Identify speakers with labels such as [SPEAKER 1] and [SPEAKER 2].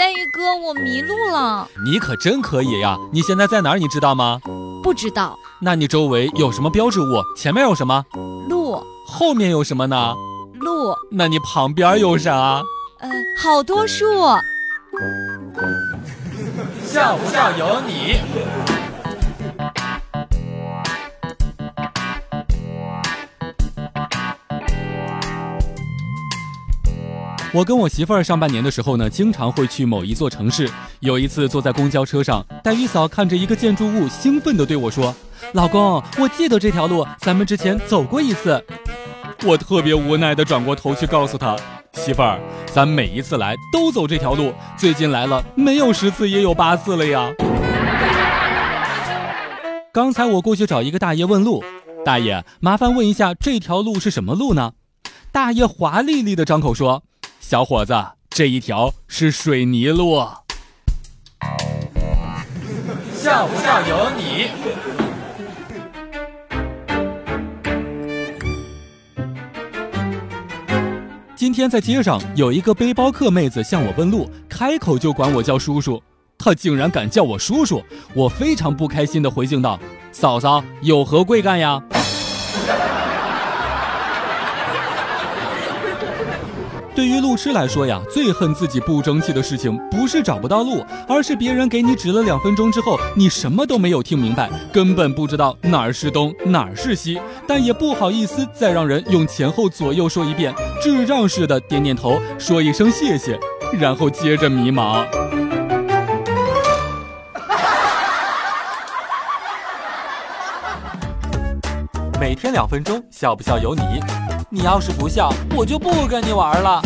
[SPEAKER 1] 黛玉哥，我迷路了。
[SPEAKER 2] 你可真可以呀！你现在在哪儿？你知道吗？
[SPEAKER 1] 不知道。
[SPEAKER 2] 那你周围有什么标志物？前面有什么？
[SPEAKER 1] 路。
[SPEAKER 2] 后面有什么呢？
[SPEAKER 1] 路。
[SPEAKER 2] 那你旁边有啥？
[SPEAKER 1] 嗯，好多树。
[SPEAKER 2] 笑不笑由你。我跟我媳妇儿上半年的时候呢，经常会去某一座城市。有一次坐在公交车上，黛玉嫂看着一个建筑物，兴奋地对我说：“老公，我记得这条路，咱们之前走过一次。”我特别无奈地转过头去告诉她：“媳妇儿，咱每一次来都走这条路，最近来了没有十次也有八次了呀。”刚才我过去找一个大爷问路，大爷，麻烦问一下这条路是什么路呢？大爷华丽丽的张口说。小伙子，这一条是水泥路，笑不笑由你。今天在街上有一个背包客妹子向我问路，开口就管我叫叔叔，她竟然敢叫我叔叔，我非常不开心的回敬道：“嫂嫂有何贵干呀？”对于路痴来说呀，最恨自己不争气的事情，不是找不到路，而是别人给你指了两分钟之后，你什么都没有听明白，根本不知道哪儿是东，哪儿是西，但也不好意思再让人用前后左右说一遍，智障似的点点头，说一声谢谢，然后接着迷茫。每天两分钟，笑不笑由你。你要是不笑，我就不跟你玩了。